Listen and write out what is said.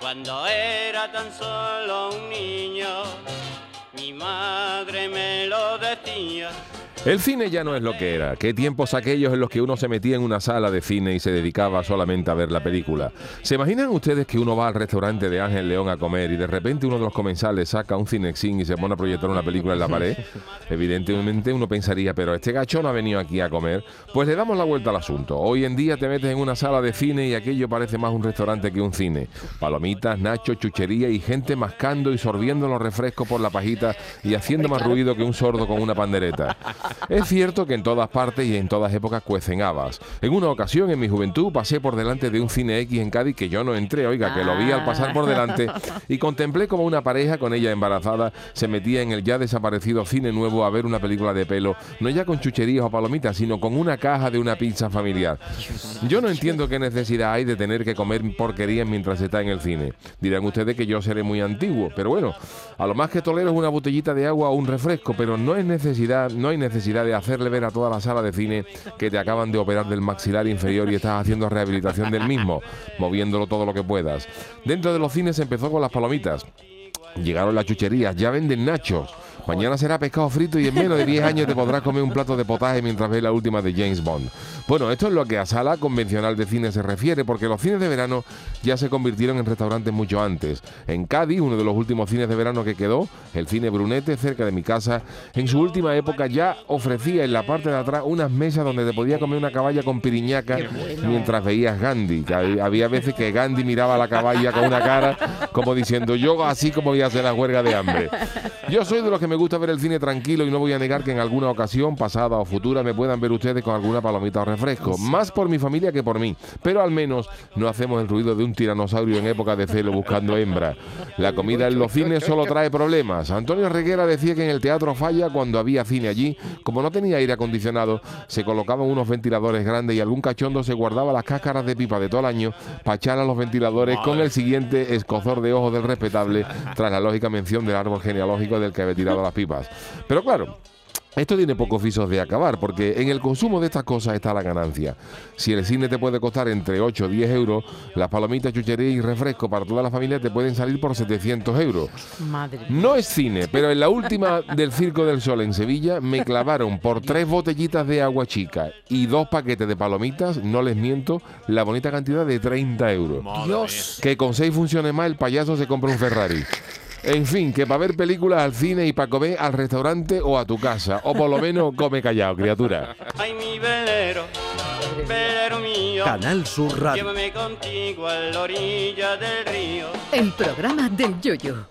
Cuando era tan solo un niño, mi madre me lo. El cine ya no es lo que era. Qué tiempos aquellos en los que uno se metía en una sala de cine y se dedicaba solamente a ver la película. ¿Se imaginan ustedes que uno va al restaurante de Ángel León a comer y de repente uno de los comensales saca un cinexin y se pone a proyectar una película en la pared? Evidentemente uno pensaría, pero este gacho no ha venido aquí a comer. Pues le damos la vuelta al asunto. Hoy en día te metes en una sala de cine y aquello parece más un restaurante que un cine. Palomitas, nachos, chuchería y gente mascando y sorbiendo los refrescos por la pajita y haciendo más ruido que un sordo con una pandereta. Es cierto que en todas partes y en todas épocas cuecen habas. En una ocasión, en mi juventud, pasé por delante de un cine X en Cádiz que yo no entré, oiga, que lo vi al pasar por delante y contemplé como una pareja con ella embarazada se metía en el ya desaparecido cine nuevo a ver una película de pelo, no ya con chucherías o palomitas, sino con una caja de una pizza familiar. Yo no entiendo qué necesidad hay de tener que comer porquerías mientras está en el cine. Dirán ustedes que yo seré muy antiguo, pero bueno, a lo más que tolero es una botellita de agua o un refresco, pero no es necesidad, no hay necesidad de hacerle ver a toda la sala de cine que te acaban de operar del maxilar inferior y estás haciendo rehabilitación del mismo, moviéndolo todo lo que puedas. Dentro de los cines empezó con las palomitas. Llegaron las chucherías, ya venden nachos. Mañana será pescado frito y en menos de 10 años te podrás comer un plato de potaje mientras ves la última de James Bond. Bueno, esto es lo que a sala convencional de cine se refiere, porque los cines de verano ya se convirtieron en restaurantes mucho antes. En Cádiz, uno de los últimos cines de verano que quedó, el cine Brunete, cerca de mi casa, en su última época ya ofrecía en la parte de atrás unas mesas donde te podía comer una caballa con piriñaca mientras veías Gandhi. Había veces que Gandhi miraba a la caballa con una cara como diciendo, yo así como voy a hacer la huelga de hambre. Yo soy de los que me gusta ver el cine tranquilo y no voy a negar que en alguna ocasión, pasada o futura, me puedan ver ustedes con alguna palomita o refresco. Más por mi familia que por mí. Pero al menos no hacemos el ruido de un tiranosaurio en época de celo buscando hembra. La comida en los cines solo trae problemas. Antonio Reguera decía que en el teatro falla cuando había cine allí. Como no tenía aire acondicionado, se colocaban unos ventiladores grandes y algún cachondo se guardaba las cáscaras de pipa de todo el año para echar a los ventiladores con el siguiente escozor de ojos del respetable tras la lógica mención del árbol genealógico del que había tirado las pipas. Pero claro, esto tiene pocos visos de acabar, porque en el consumo de estas cosas está la ganancia. Si el cine te puede costar entre 8 o 10 euros, las palomitas, chucherías y refresco para toda la familia te pueden salir por 700 euros. Madre. No es cine, pero en la última del Circo del Sol en Sevilla me clavaron por tres botellitas de agua chica y dos paquetes de palomitas, no les miento, la bonita cantidad de 30 euros. Dios. Que con seis funciones más el payaso se compra un Ferrari. En fin, que para ver películas al cine y para comer al restaurante o a tu casa. O por lo menos come callado, criatura. Ay, mi velero, velero mío, Canal Sur Radio. llévame contigo a la orilla del río. El programa del yoyo.